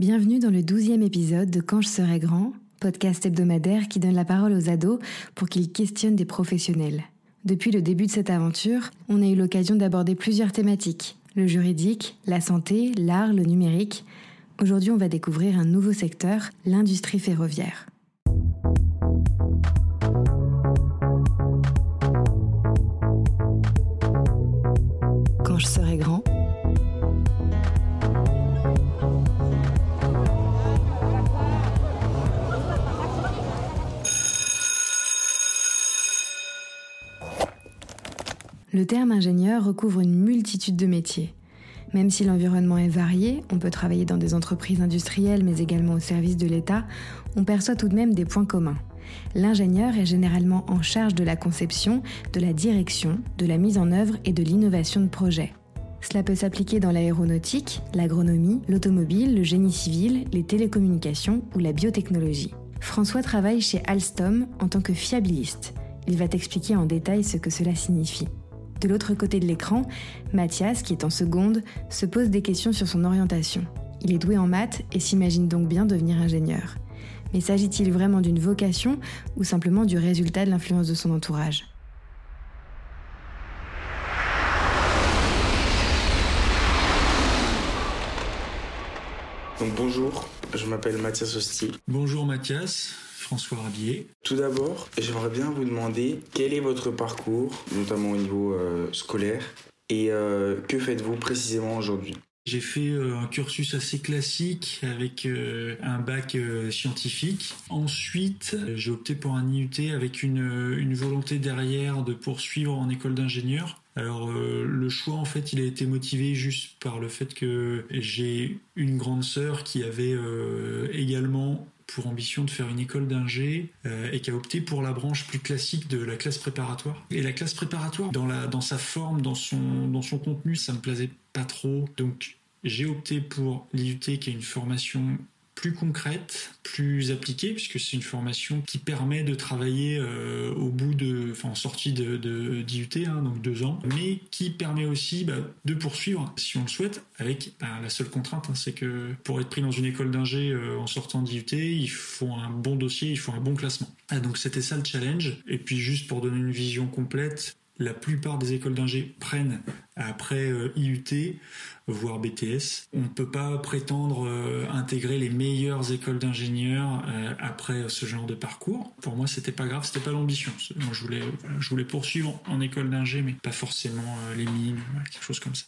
Bienvenue dans le douzième épisode de Quand je serai grand, podcast hebdomadaire qui donne la parole aux ados pour qu'ils questionnent des professionnels. Depuis le début de cette aventure, on a eu l'occasion d'aborder plusieurs thématiques. Le juridique, la santé, l'art, le numérique. Aujourd'hui, on va découvrir un nouveau secteur, l'industrie ferroviaire. Le terme ingénieur recouvre une multitude de métiers. Même si l'environnement est varié, on peut travailler dans des entreprises industrielles mais également au service de l'État, on perçoit tout de même des points communs. L'ingénieur est généralement en charge de la conception, de la direction, de la mise en œuvre et de l'innovation de projets. Cela peut s'appliquer dans l'aéronautique, l'agronomie, l'automobile, le génie civil, les télécommunications ou la biotechnologie. François travaille chez Alstom en tant que fiabiliste. Il va t'expliquer en détail ce que cela signifie. De l'autre côté de l'écran, Mathias, qui est en seconde, se pose des questions sur son orientation. Il est doué en maths et s'imagine donc bien devenir ingénieur. Mais s'agit-il vraiment d'une vocation ou simplement du résultat de l'influence de son entourage? Donc bonjour, je m'appelle Mathias Osti. Bonjour Mathias, François Rabier. Tout d'abord, j'aimerais bien vous demander quel est votre parcours, notamment au niveau euh, scolaire, et euh, que faites-vous précisément aujourd'hui? J'ai fait euh, un cursus assez classique avec un bac scientifique. Ensuite, j'ai opté pour un IUT avec une, une volonté derrière de poursuivre en école d'ingénieur. Alors le choix en fait il a été motivé juste par le fait que j'ai une grande sœur qui avait également pour ambition de faire une école d'ingé euh, et qui a opté pour la branche plus classique de la classe préparatoire. Et la classe préparatoire, dans, la, dans sa forme, dans son, dans son contenu, ça me plaisait pas trop. Donc j'ai opté pour l'IUT qui est une formation plus concrète, plus appliquée, puisque c'est une formation qui permet de travailler euh, au bout de, enfin en sortie de, d'IUT, hein, donc deux ans, mais qui permet aussi bah, de poursuivre, si on le souhaite, avec bah, la seule contrainte, hein, c'est que pour être pris dans une école d'ingé euh, en sortant d'IUT, il faut un bon dossier, il faut un bon classement. Ah, donc c'était ça le challenge. Et puis juste pour donner une vision complète, la plupart des écoles d'ingé prennent après euh, IUT, voire BTS. On ne peut pas prétendre euh, intégrer les meilleures écoles d'ingénieurs euh, après ce genre de parcours. Pour moi, c'était pas grave, c'était pas l'ambition. Je voulais, je voulais poursuivre en école d'ingé, mais pas forcément les mines, quelque chose comme ça.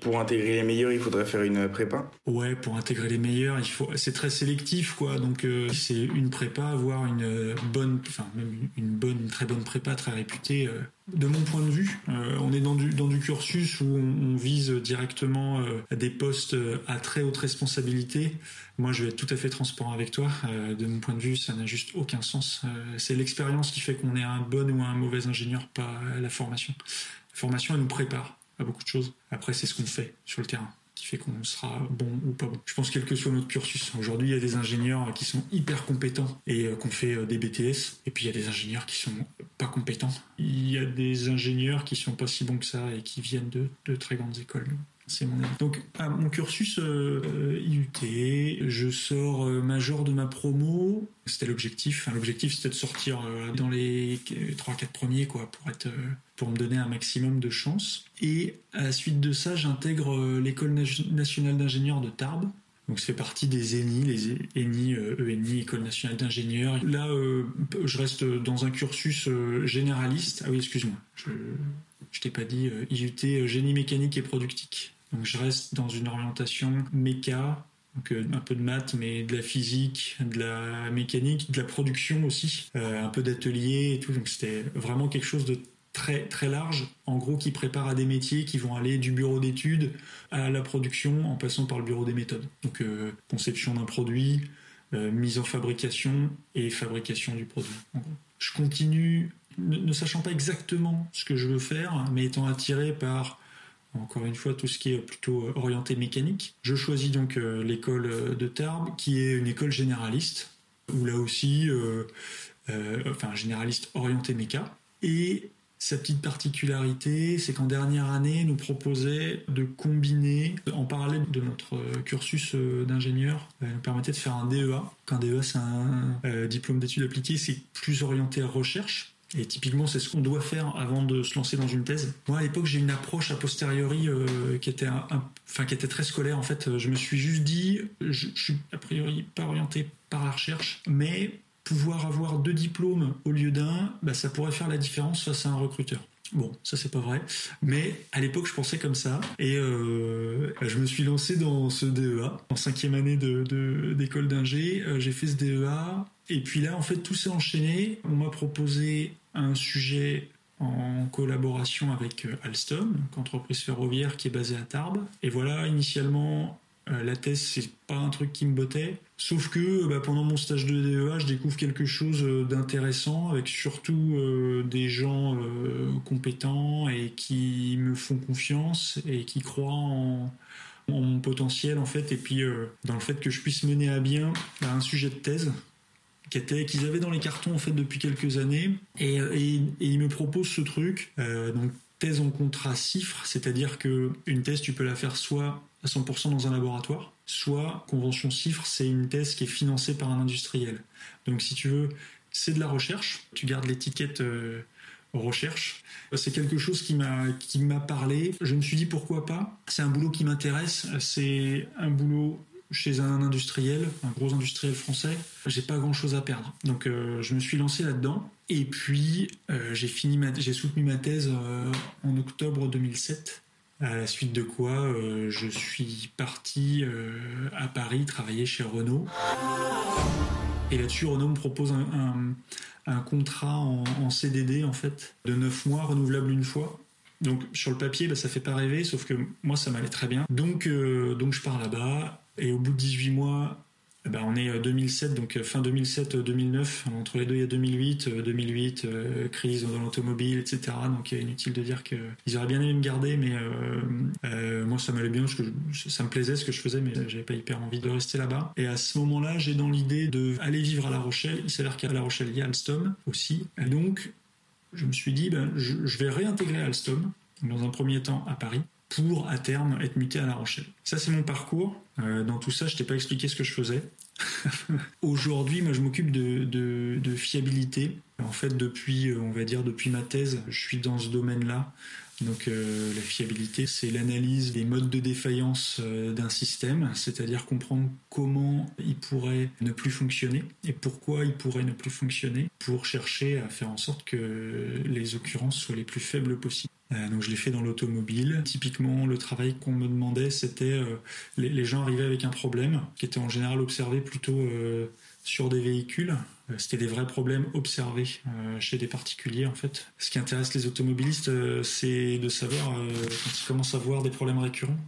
Pour, intégrer les meilleurs, il faudrait faire une prépa Ouais, pour intégrer les meilleurs, il faut. C'est très sélectif, quoi. Donc euh, c'est une prépa, voire une bonne, enfin même une bonne, une très bonne prépa, très réputée. Euh. De mon point de vue, euh, on est dans du dans du cursus où on, vise directement des postes à très haute responsabilité. Moi, je vais être tout à fait transparent avec toi. de mon point de vue, ça n'a juste aucun sens. c'est l'expérience qui fait qu'on est un bon ou un mauvais ingénieur, pas la formation. La formation, elle nous prépare beaucoup de choses. Après, c'est ce qu'on fait sur le terrain qui fait qu'on sera bon ou pas bon. Je pense quel que soit notre cursus. Aujourd'hui, il y a des ingénieurs qui sont hyper compétents et euh, qu'on fait euh, des BTS. Et puis, il y a des ingénieurs qui sont pas compétents. Il y a des ingénieurs qui sont pas si bons que ça et qui viennent de, de très grandes écoles. C'est mon Donc, à mon cursus euh, IUT, je sors major de ma promo. C'était l'objectif. l'objectif, c'était de sortir dans les 3-4 premiers, quoi, pour être pour me donner un maximum de chance. Et à la suite de ça, j'intègre euh, l'école nationale d'ingénieurs de Tarbes. Donc ça fait partie des ENI, les ENI, ENI, e École nationale d'ingénieurs. Là, euh, je reste dans un cursus euh, généraliste. Ah oui, excuse-moi, je, je t'ai pas dit IUT génie mécanique et productique. Donc je reste dans une orientation méca, donc un peu de maths, mais de la physique, de la mécanique, de la production aussi, un peu d'atelier et tout. Donc c'était vraiment quelque chose de très très large, en gros qui prépare à des métiers qui vont aller du bureau d'études à la production en passant par le bureau des méthodes. Donc euh, conception d'un produit, euh, mise en fabrication et fabrication du produit. Je continue, ne, sachant pas exactement ce que je veux faire, mais étant attiré par encore une fois tout ce qui est plutôt orienté mécanique. Je choisis donc euh, l'école de Tarbes, qui est une école généraliste, où là aussi, enfin généraliste orienté méca. Et sa petite particularité, c'est qu'en dernière année, nous proposait de combiner, en parallèle de notre cursus d'ingénieur, nous permettait de faire un DEA. Un DEA, c'est un diplôme d'études appliquées, c'est plus orienté à recherche. Et typiquement, c'est ce qu'on doit faire avant de se lancer dans une thèse. Moi, à l'époque, j'ai une approche a posteriori euh, qui était, enfin, qui était très scolaire. En fait, je me suis juste dit, je, je suis a priori pas orienté par la recherche, mais pouvoir avoir deux diplômes au lieu d'un, bah, ça pourrait faire la différence face à un recruteur. Bon, ça c'est pas vrai, mais à l'époque je pensais comme ça et euh, je me suis lancé dans ce DEA en cinquième année d'école d'ingé. Euh, j'ai fait ce DEA et puis là en fait tout s'est enchaîné. On m'a proposé un sujet en collaboration avec euh, Alstom, entreprise ferroviaire qui est basée à Tarbes. Et voilà, initialement, euh, la thèse, c'est pas un truc qui me bottait. Sauf que bah, pendant mon stage de DEA, je découvre quelque chose euh, d'intéressant, avec surtout des gens compétents et qui me font confiance et qui croient en, mon potentiel en fait, et puis dans le fait que je puisse mener à bien bah, un sujet de thèse qu'ils avaient dans les cartons en fait depuis quelques années et, ils me proposent ce truc euh, donc thèse en contrat CIFRE c'est-à-dire que une thèse tu peux la faire soit à 100% dans un laboratoire soit convention CIFRE c'est une thèse qui est financée par un industriel donc si tu veux c'est de la recherche tu gardes l'étiquette euh, recherche. C'est quelque chose qui m'a qui m'a parlé. Je me suis dit pourquoi pas. C'est un boulot qui m'intéresse. C'est un boulot chez un industriel, un gros industriel français, j'ai pas grand chose à perdre. Donc euh, je me suis lancé là-dedans. Et puis euh, j'ai fini j'ai soutenu ma thèse euh, en octobre 2007. À la suite de quoi je suis parti à Paris travailler chez Renault. Et là-dessus, Renault me propose un, contrat en, CDD en fait de 9 mois renouvelable une fois. Donc sur le papier, bah, ça fait pas rêver, sauf que moi ça m'allait très bien. Donc, donc je pars là-bas et au bout de 18 mois, eh ben on est 2007, euh, donc euh, fin 2007-2009. Entre les deux, il y a 2008, 2008, euh, crise dans l'automobile, etc. Donc inutile de dire qu'ils auraient bien aimé me garder, mais moi ça m'allait bien, ça me plaisait ce que je faisais, mais j'avais pas hyper envie de rester là-bas. Et à ce moment-là, j'ai dans l'idée d'aller vivre à La Rochelle. Il s'avère qu'à La Rochelle, il y a Alstom aussi. Et donc, je me suis dit, ben, je vais réintégrer Alstom, dans un premier temps à Paris pour à terme être muté à La Rochelle. Ça c'est mon parcours. Euh, dans tout ça, je t'ai pas expliqué ce que je faisais. Aujourd'hui, moi je m'occupe de, de, fiabilité. En fait, depuis, euh, on va dire depuis ma thèse, je suis dans ce domaine-là. Donc euh, la fiabilité, c'est l'analyse des modes de défaillance d'un système, c'est-à-dire comprendre comment il pourrait ne plus fonctionner et pourquoi il pourrait ne plus fonctionner pour chercher à faire en sorte que les occurrences soient les plus faibles possibles. Euh, donc je l'ai fait dans l'automobile. Typiquement, le travail qu'on me demandait, c'était euh, les, gens arrivaient avec un problème qui était en général observé plutôt euh, sur des véhicules. C'était des vrais problèmes observés chez des particuliers en fait. Ce qui intéresse les automobilistes, c'est de savoir quand ils commencent à voir des problèmes récurrents.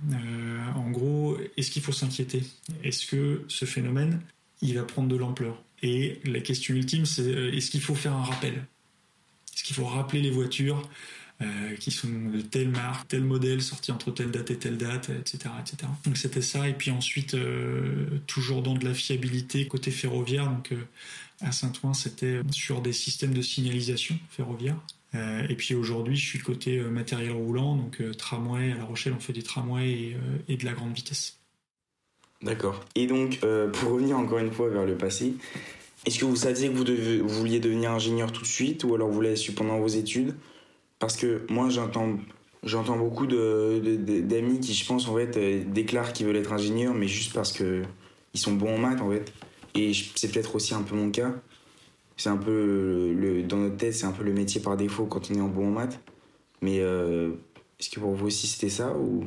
en gros, est-ce qu'il faut s'inquiéter? Est-ce que ce phénomène, il va prendre de l'ampleur? Et la question ultime, c'est est-ce qu'il faut faire un rappel? Est-ce qu'il faut rappeler les voitures? Euh, qui sont de telle marque, tel modèle, sorti entre telle date et telle date, etc. etc. Donc c'était ça. Et puis ensuite, euh, toujours dans de la fiabilité côté ferroviaire. Donc euh, à Saint-Ouen, c'était sur des systèmes de signalisation ferroviaire. et puis aujourd'hui, je suis côté matériel roulant, donc tramway. À La Rochelle, on fait des tramways et, de la grande vitesse. D'accord. Et donc, pour revenir encore une fois vers le passé, est-ce que vous saviez que vous, vouliez devenir ingénieur tout de suite ou alors vous l'avez su pendant vos études? Parce que moi, j'entends, j'entends beaucoup de, d'amis qui, je pense, en fait, euh, déclarent qu'ils veulent être ingénieurs, mais juste parce qu'ils sont bons en maths, en fait. Et c'est peut-être aussi un peu mon cas. C'est un peu, dans notre tête, c'est un peu le métier par défaut quand on est en bon en maths. Mais euh, est-ce que pour vous aussi c'était ça ou?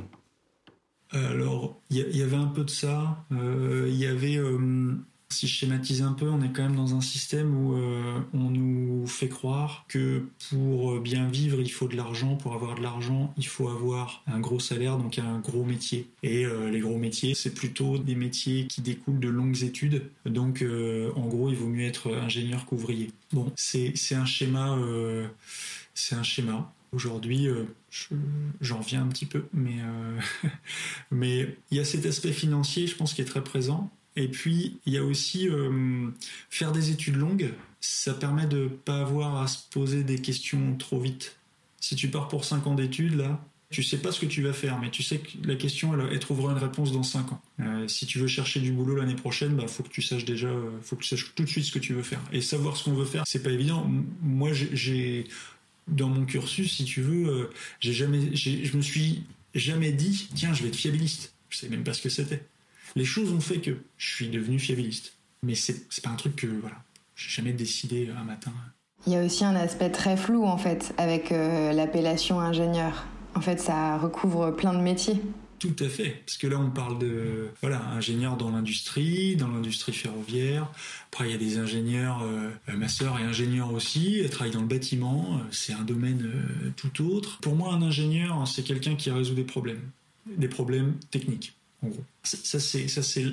Alors, il y, avait un peu de ça. Euh, il y avait si je schématise un peu, on est quand même dans un système où euh, on nous fait croire que pour bien vivre, il faut de l'argent. Pour avoir de l'argent, il faut avoir un gros salaire, donc un gros métier. Et euh, les gros métiers, c'est plutôt des métiers qui découlent de longues études. Donc, euh, en gros, il vaut mieux être ingénieur qu'ouvrier. Bon, c'est un schéma. c'est un schéma. Aujourd'hui, j'en viens un petit peu, mais il y a cet aspect financier, je pense, qui est très présent. Et puis, il y a aussi euh, faire des études longues, ça permet de ne pas avoir à se poser des questions trop vite. Si tu pars pour 5 ans d'études, là, tu sais pas ce que tu vas faire, mais tu sais que la question, elle, trouvera une réponse dans 5 ans. Euh, si tu veux chercher du boulot l'année prochaine, bah, faut que tu saches déjà, euh, faut que tu saches tout de suite ce que tu veux faire. Et savoir ce qu'on veut faire, c'est pas évident. Moi, j'ai, dans mon cursus, si tu veux, euh, j'ai jamais, je me suis jamais dit, tiens, je vais être fiabiliste. Je sais même pas ce que c'était. Les choses ont fait que je suis devenu fiabiliste. Mais c'est, c'est pas un truc que, voilà, j'ai jamais décidé un matin. Il y a aussi un aspect très flou en fait avec l'appellation ingénieur. En fait, ça recouvre plein de métiers. Tout à fait, parce que là on parle de voilà ingénieur dans l'industrie, dans l'industrie ferroviaire. Après il y a des ingénieurs, euh, ma sœur est ingénieure aussi, elle travaille dans le bâtiment. Euh, c'est un domaine euh, tout autre. Pour moi, un ingénieur, c'est quelqu'un qui résout des problèmes, des problèmes techniques. Ça c'est c'est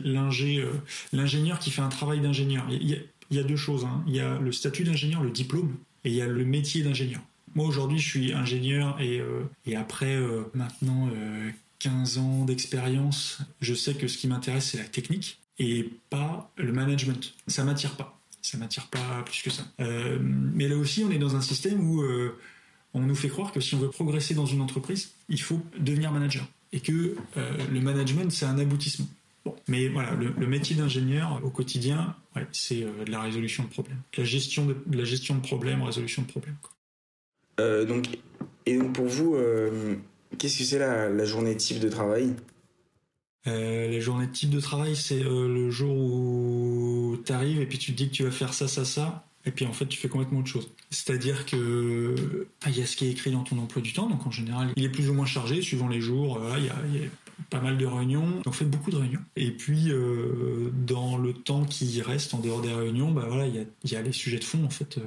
l'ingénieur qui fait un travail d'ingénieur. Il, y a deux choses. Hein. Il y a le statut d'ingénieur, le diplôme, et il y a le métier d'ingénieur. Moi aujourd'hui je suis ingénieur et, euh, après euh, maintenant 15 euh, ans d'expérience, je sais que ce qui m'intéresse c'est la technique et pas le management. Ça m'attire pas. Ça m'attire pas plus que ça. mais là aussi on est dans un système où on nous fait croire que si on veut progresser dans une entreprise, il faut devenir manager et que le management c'est un aboutissement. Bon, mais voilà, le, métier d'ingénieur au quotidien, c'est de la résolution de problèmes, la gestion de, la gestion de problèmes, résolution de problèmes. Euh, donc, et donc pour vous, euh, qu'est-ce que c'est la, journée type de travail? Euh, La journée type de travail, c'est le jour où tu arrives et puis tu te dis que tu vas faire ça, ça, ça, et puis en fait tu fais complètement autre chose. C'est-à-dire que il y a ce qui est écrit dans ton emploi du temps, donc en général il est plus ou moins chargé suivant les jours. Il y, a, pas mal de réunions, donc fait beaucoup de réunions. Et puis euh, dans le temps qui reste en dehors des réunions, bah voilà, il y a, les sujets de fond en fait euh,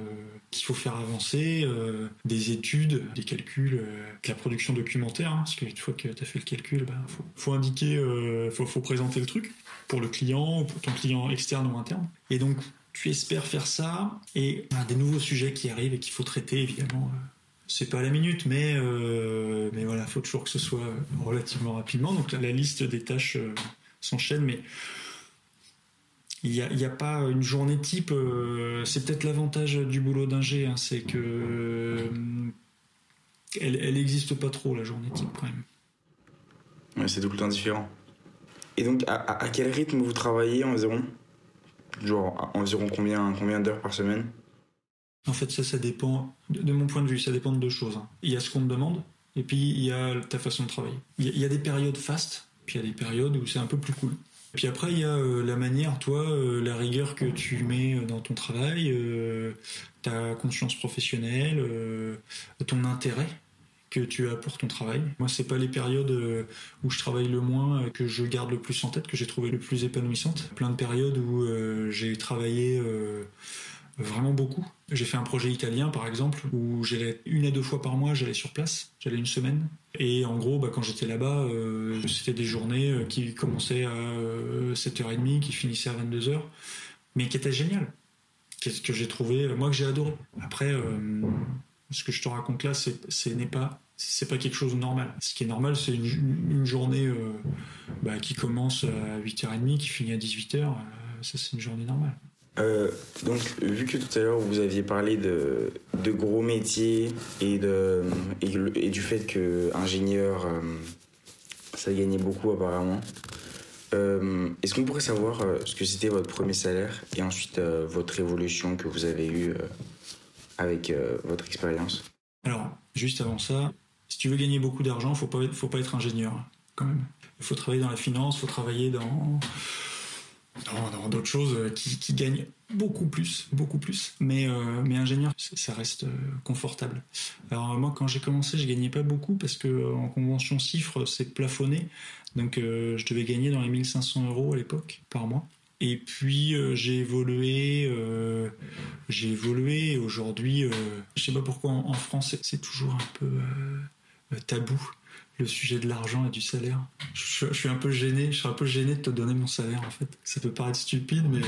qu'il faut faire avancer, euh, des études, des calculs, de la production documentaire, hein, parce qu'une fois que tu as fait le calcul, bah, faut, indiquer, faut, faut présenter le truc pour le client, ou pour ton client externe ou interne. Et donc tu espères faire ça et a des nouveaux sujets qui arrivent et qu'il faut traiter évidemment c'est pas à la minute, mais euh, mais voilà, faut toujours que ce soit relativement rapidement. Donc la liste des tâches euh, s'enchaîne, mais il n'y a, pas une journée type. Euh, c'est peut-être l'avantage du boulot d'ingé, hein, c'est que euh, elle n'existe pas trop la journée type quand même. C'est tout le temps différent. Et donc, à, quel rythme vous travaillez environ? Genre, environ combien, combien d'heures par semaine en fait, ça, ça dépend, de, mon point de vue, ça dépend de deux choses. Hein. Il y a ce qu'on te demande, et puis il y a ta façon de travailler. Il y a, des périodes fast, puis il y a des périodes où c'est un peu plus cool. Puis après, il y a euh, la manière, toi, euh, la rigueur que tu mets dans ton travail, euh, ta conscience professionnelle, ton intérêt que tu as pour ton travail. Moi, c'est pas les périodes où je travaille le moins que je garde le plus en tête, que j'ai trouvé le plus épanouissante. Plein de périodes où j'ai travaillé vraiment beaucoup. J'ai fait un projet italien, par exemple, où j'allais une à deux fois par mois, j'allais sur place, j'allais une semaine. Et en gros, bah, quand j'étais là-bas, euh, c'était des journées euh, qui commençaient à 7h30, euh, qui finissaient à 22h, mais qui étaient géniales. Qu'est-ce que j'ai trouvé, moi que j'ai adoré. Après, ce que je te raconte là, ce n'est pas c'est pas quelque chose de normal. Ce qui est normal, c'est une, journée bah, qui commence à 8h30, qui finit à 18h. ça, c'est une journée normale. Euh, donc, vu que tout à l'heure vous aviez parlé de, de gros métiers et, de, et, du fait que ingénieur, euh, ça gagnait beaucoup apparemment, euh, est-ce qu'on pourrait savoir ce que c'était votre premier salaire et ensuite votre évolution que vous avez eue avec votre expérience? Alors, juste avant ça, si tu veux gagner beaucoup d'argent, faut pas, faut pas être ingénieur quand même. Il faut travailler dans la finance, il faut travailler dans dans d'autres choses euh, qui, gagnent beaucoup plus, beaucoup plus. Mais, euh, mais ingénieur, ça reste euh, confortable. Alors moi, quand j'ai commencé, je gagnais pas beaucoup parce que en convention CIFRE, c'est plafonné. Donc je devais gagner dans les 1500 euros à l'époque par mois. Et puis j'ai évolué, j'ai évolué. Aujourd'hui, je sais pas pourquoi en France c'est toujours un peu tabou le sujet de l'argent et du salaire. Je, suis un peu gêné, je suis un peu gêné de te donner mon salaire en fait. Ça peut paraître stupide, mais,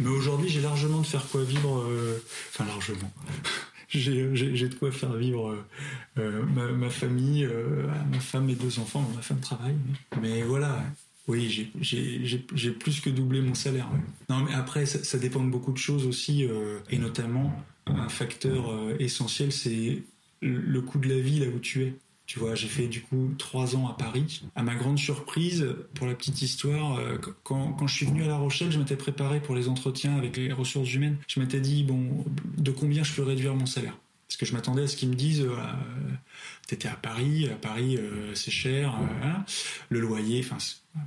mais aujourd'hui j'ai largement de faire quoi vivre, euh, enfin largement. j'ai de quoi faire vivre euh, euh, ma, famille, ma femme et deux enfants. ma femme travaille, mais, voilà. Oui, j'ai plus que doublé mon salaire. Non, mais après, ça, dépend de beaucoup de choses aussi, et notamment un facteur essentiel, c'est le coût de la vie là où tu es. Tu vois, j'ai fait du coup trois ans à Paris. À ma grande surprise, pour la petite histoire, euh, quand, quand je suis venu à La Rochelle, je m'étais préparé pour les entretiens avec les ressources humaines. Je m'étais dit, bon, de combien je peux réduire mon salaire? Parce que je m'attendais à ce qu'ils me disent, euh, t'étais à Paris, à Paris euh, c'est cher, hein. le loyer, enfin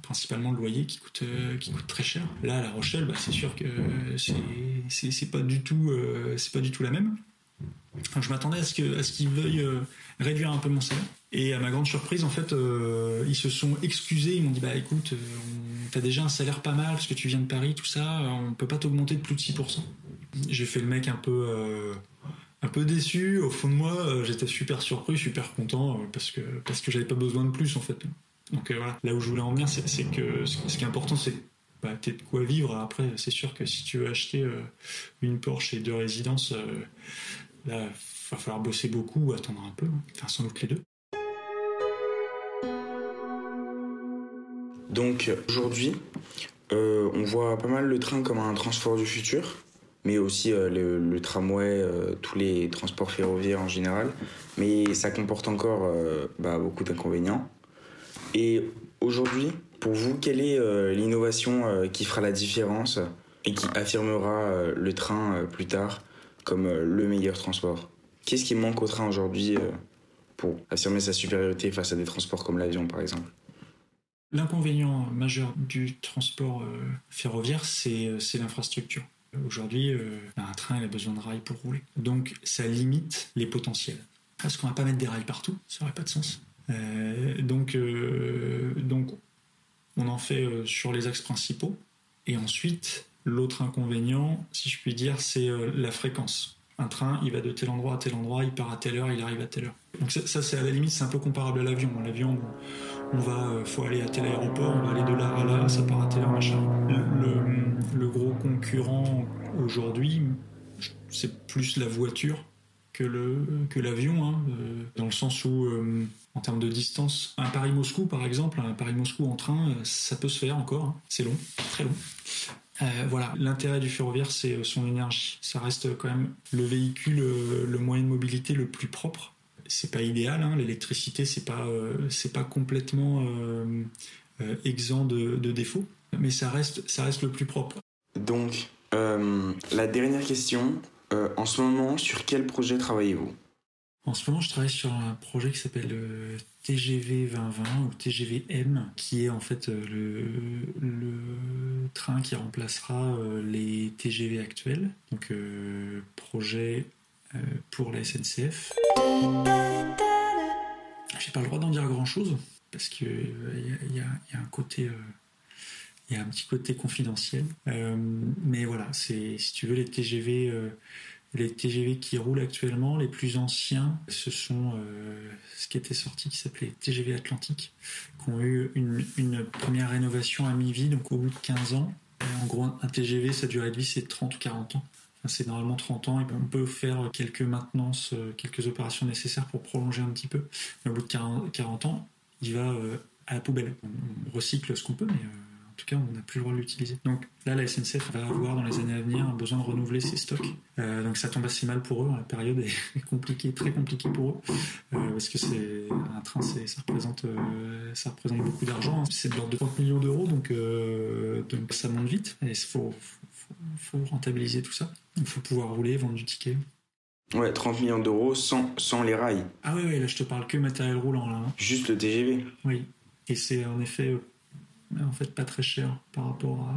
principalement le loyer qui coûte qui coûte très cher. Là, à La Rochelle, bah, c'est sûr que c'est pas c'est pas du tout la même. Je m'attendais à ce qu'ils veuillent réduire un peu mon salaire. Et à ma grande surprise, en fait, euh, ils se sont excusés. Ils m'ont dit bah écoute, euh, t'as déjà un salaire pas mal parce que tu viens de Paris, tout ça. On peut pas t'augmenter de plus de 6%. J'ai fait le mec un peu, euh, un peu déçu. Au fond de moi, j'étais super surpris, super content parce que parce que j'avais pas besoin de plus en fait. Donc voilà. Là où je voulais en venir, c'est que ce qui est important, c'est bah, de quoi vivre. Après, c'est sûr que si tu veux acheter une Porsche et deux résidences, là va falloir bosser beaucoup ou attendre un peu, hein. sans doute les deux. Donc aujourd'hui, euh, on voit pas mal le train comme un transport du futur, mais aussi euh, le, tramway, euh, tous les transports ferroviaires en général. Mais ça comporte encore bah, beaucoup d'inconvénients. Et aujourd'hui, pour vous, quelle est l'innovation qui fera la différence et qui affirmera le train plus tard? Comme le meilleur transport Qu'est-ce qui manque au train aujourd'hui euh, pour affirmer sa supériorité face à des transports comme l'avion, par exemple? L'inconvénient majeur du transport euh, ferroviaire, c'est euh, l'infrastructure. Aujourd'hui, un train a besoin de rails pour rouler. Donc, ça limite les potentiels. Parce qu'on va pas mettre des rails partout, ça n'aurait pas de sens. donc, on en fait sur les axes principaux. Et ensuite, l'autre inconvénient, si je puis dire, c'est la fréquence un train, il va de tel endroit à tel endroit, il part à telle heure, il arrive à telle heure. Donc ça, c'est à la limite, c'est un peu comparable à l'avion. L'avion, on, va, euh, faut aller à tel aéroport, on va aller de là à là, ça part à telle heure, machin. Le, gros concurrent aujourd'hui, c'est plus la voiture que l'avion, hein, euh, dans le sens où euh, en termes de distance, un Paris-Moscou par exemple, un Paris-Moscou en train, ça peut se faire encore, hein. c'est long, très long. Euh, voilà, l'intérêt du ferroviaire, c'est euh, son énergie. Ça reste quand même le véhicule, euh, le moyen de mobilité le plus propre. C'est pas idéal, hein. l'électricité, c'est pas, c'est pas complètement exempt de, défauts, mais ça reste, ça reste le plus propre. Donc, la dernière question, en ce moment, sur quel projet travaillez-vous? En ce moment, je travaille sur un projet qui s'appelle TGV 2020 ou TGV-M, qui est en fait euh, le, train qui remplacera euh, les TGV actuels. Donc, projet pour la SNCF. J'ai pas le droit d'en dire grand chose parce qu'il y, a un côté. il y a un petit côté confidentiel. mais voilà, c'est si tu veux les TGV les TGV qui roulent actuellement, les plus anciens, ce sont euh, ce qui était sorti qui s'appelait TGV Atlantique, qui ont eu une, première rénovation à mi-vie, donc au bout de 15 ans. en gros, un TGV, sa durée de vie, c'est 30 ou 40 ans. c'est normalement 30 ans et on peut faire quelques maintenances, euh, quelques opérations nécessaires pour prolonger un petit peu. Mais au bout de 40 ans, il va euh, à la poubelle. On recycle ce qu'on peut, mais tout cas, on n'a plus le droit de l'utiliser. Donc là, la SNCF va avoir dans les années à venir besoin de renouveler ses stocks. Euh, donc ça tombe assez mal pour eux. La période est compliquée, très compliquée pour eux, euh, parce que c'est un train, ça représente, euh, ça représente beaucoup d'argent. C'est de l'ordre de 30 millions d'euros, donc, donc ça monte vite. Et il faut, faut, rentabiliser tout ça. Il faut pouvoir rouler, vendre du ticket. Ouais, 30 millions d'euros sans, sans les rails. Ah oui, oui, là je te parle que matériel roulant là. Hein. Juste le TGV. Oui. Et c'est en effet en fait pas très cher par rapport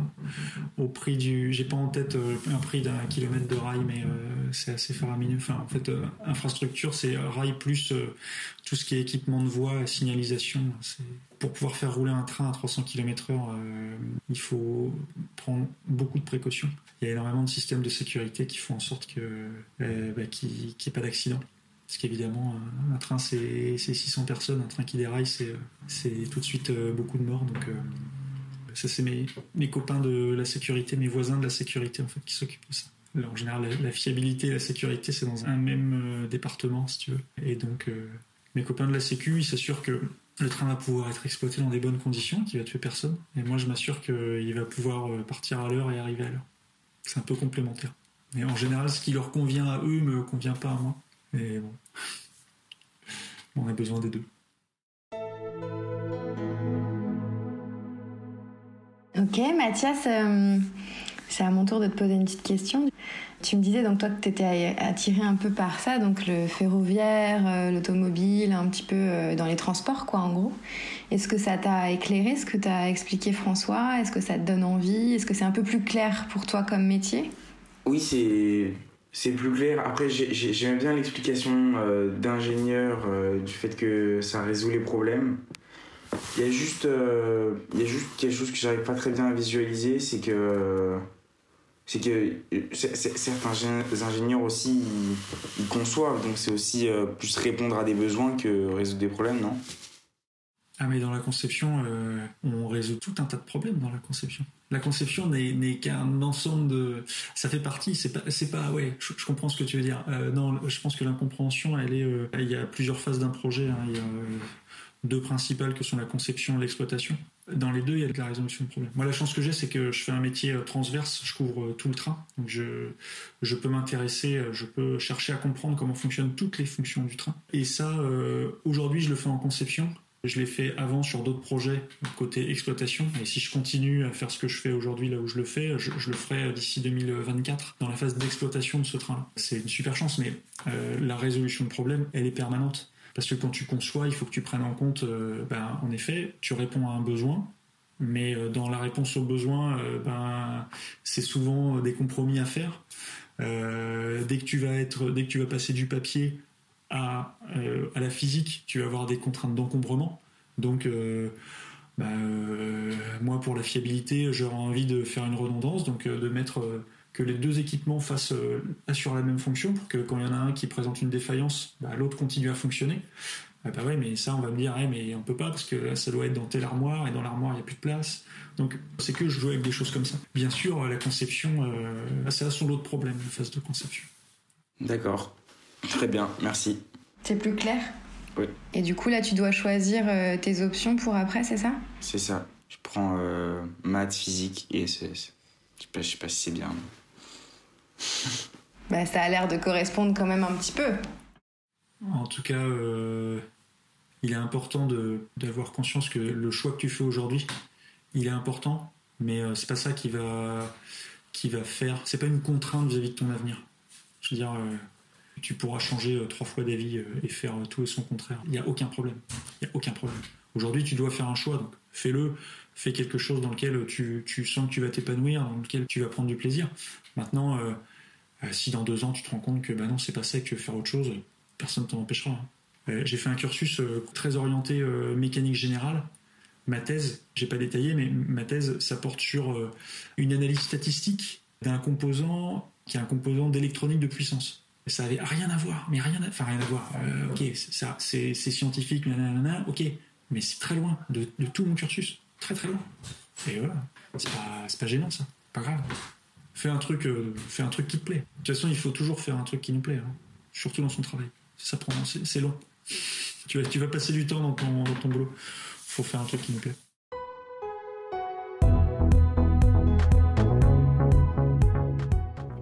au prix du. J'ai pas en tête euh, un prix d'un kilomètre de rail, mais euh, c'est assez faramineux. Enfin, en fait, euh, infrastructure, c'est rail plus tout ce qui est équipement de voie, signalisation. Pour pouvoir faire rouler un train à 300 km/h, il faut prendre beaucoup de précautions. Il y a énormément de systèmes de sécurité qui font en sorte que bah, qu'il n'y ait pas d'accident. Parce qu'évidemment, un train, c'est 600 personnes. Un train qui déraille, c'est tout de suite euh, beaucoup de morts. Donc, euh, ça, c'est mes, mes, copains de la sécurité, mes voisins de la sécurité, en fait, qui s'occupent de ça. en général, la, fiabilité et la sécurité, c'est dans un même euh, département, si tu veux. Et donc, mes copains de la Sécu, ils s'assurent que le train va pouvoir être exploité dans des bonnes conditions, qu'il va tuer personne. Et moi, je m'assure qu'il va pouvoir partir à l'heure et arriver à l'heure. C'est un peu complémentaire. Mais en général, ce qui leur convient à eux me convient pas à moi. Mais bon. On a besoin des deux. Ok, Mathias, euh, c'est à mon tour de te poser une petite question. Tu me disais donc toi que tu étais attiré un peu par ça, donc le ferroviaire, euh, l'automobile, un petit peu euh, dans les transports quoi en gros. Est-ce que ça t'a éclairé ce que t'as expliqué François? Est-ce que ça te donne envie? Est-ce que c'est un peu plus clair pour toi comme métier? Oui, c'est c'est plus clair. Après, j'aime bien l'explication d'ingénieur du fait que ça résout les problèmes. Il y a juste, euh, il y a juste quelque chose que j'arrive pas très bien à visualiser, c'est que, c'est que certains ingénieurs aussi, ils, conçoivent, donc c'est aussi euh, plus répondre à des besoins que résoudre des problèmes, non? Ah mais dans la conception, euh, on résout tout un tas de problèmes dans la conception. La conception n'est qu'un ensemble de... Ça fait partie, c'est pas... C'est pas ouais, je, comprends ce que tu veux dire. non, je pense que l'incompréhension, elle est... il y a plusieurs phases d'un projet. Hein. Il y a deux principales que sont la conception et l'exploitation. Dans les deux, il y a de la résolution de problèmes. Moi, la chance que j'ai, c'est que je fais un métier euh, transverse, je couvre euh, tout le train. Donc, je, je peux m'intéresser, euh, je peux chercher à comprendre comment fonctionnent toutes les fonctions du train. Et ça, aujourd'hui, je le fais en conception. Je l'ai fait avant sur d'autres projets côté exploitation. Et si je continue à faire ce que je fais aujourd'hui là où je le fais, je, le ferai d'ici 2024 dans la phase d'exploitation de ce train. C'est une super chance, mais la résolution de problèmes, elle est permanente. Parce que quand tu conçois, il faut que tu prennes en compte, euh, ben, en effet, tu réponds à un besoin, mais euh, dans la réponse au besoin, euh, ben, c'est souvent des compromis à faire. dès que tu vas être, dès que tu vas passer du papier à, à la physique, tu vas avoir des contraintes d'encombrement. Donc, ben, moi, pour la fiabilité, j'aurais envie de faire une redondance, donc de mettre que les deux équipements fassent, euh, assurent la même fonction pour que quand il y en a un qui présente une défaillance, bah, l'autre continue à fonctionner. Ah bah ouais, mais ça, on va me dire, mais on peut pas parce que ça doit être dans telle armoire et dans l'armoire, il n'y a plus de place. Donc, c'est que je joue avec des choses comme ça. Bien sûr, la conception, euh, ça, sont l'autre problème, la phase de conception. D'accord. Très bien, merci. C'est plus clair Oui. Et du coup, là, tu dois choisir euh, tes options pour après, c'est ça? C'est ça. Je prends euh, maths, physique et c'est. Je sais pas, sais pas si c'est bien. Bah, ça a l'air de correspondre quand même un petit peu. En tout cas, euh, il est important d'avoir conscience que le choix que tu fais aujourd'hui, il est important, mais euh, c'est pas ça qui va, qui va faire. C'est pas une contrainte vis-à-vis de ton avenir. Je veux dire, euh, tu pourras changer trois fois d'avis et faire tout et son contraire. Il n'y a aucun problème. Il n'y a aucun problème. Aujourd'hui, tu dois faire un choix, donc fais-le. Fais quelque chose dans lequel tu, sens que tu vas t'épanouir, dans lequel tu vas prendre du plaisir. Maintenant, euh, si dans deux ans tu te rends compte que bah non, c'est pas ça que tu veux faire autre chose, personne ne t'en empêchera. Hein. Euh, j'ai fait un cursus euh, très orienté mécanique générale. Ma thèse, j'ai pas détaillé, mais ma thèse, ça porte sur une analyse statistique d'un composant qui est un composant d'électronique de puissance. Ça avait rien à voir, mais rien, rien à voir. ok, ça, c'est, scientifique, ok, mais c'est très loin de, tout mon cursus, très très loin. Et voilà, c'est pas, pas gênant ça, pas grave fais un truc, euh, un truc qui te plaît. De toute façon, il faut toujours faire un truc qui nous plaît, hein. surtout dans son travail. Ça prend, c'est long. Tu vas, tu vas passer du temps dans ton, dans ton boulot. Faut faire un truc qui nous plaît.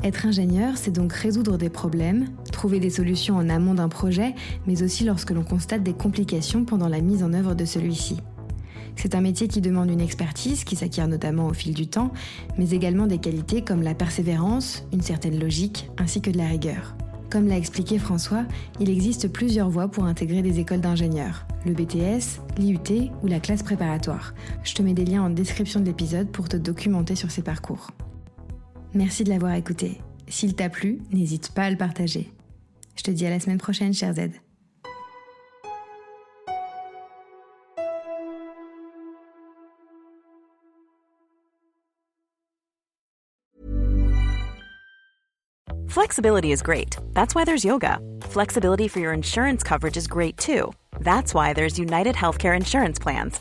Être ingénieur, c'est donc résoudre des problèmes, trouver des solutions en amont d'un projet, mais aussi lorsque l'on constate des complications pendant la mise en œuvre de celui-ci. C'est un métier qui demande une expertise qui s'acquiert notamment au fil du temps, mais également des qualités comme la persévérance, une certaine logique, ainsi que de la rigueur. Comme l'a expliqué François, il existe plusieurs voies pour intégrer des écoles d'ingénieurs, le BTS, l'IUT ou la classe préparatoire. Je te mets des liens en description de l'épisode pour te documenter sur ces parcours. Merci de l'avoir écouté. S'il t'a plu, n'hésite pas à le partager. Je te dis à la semaine prochaine, cher Z. Flexibility is great. That's why there's yoga. Flexibility for your insurance coverage is great too. That's why there's United Healthcare Insurance Plans.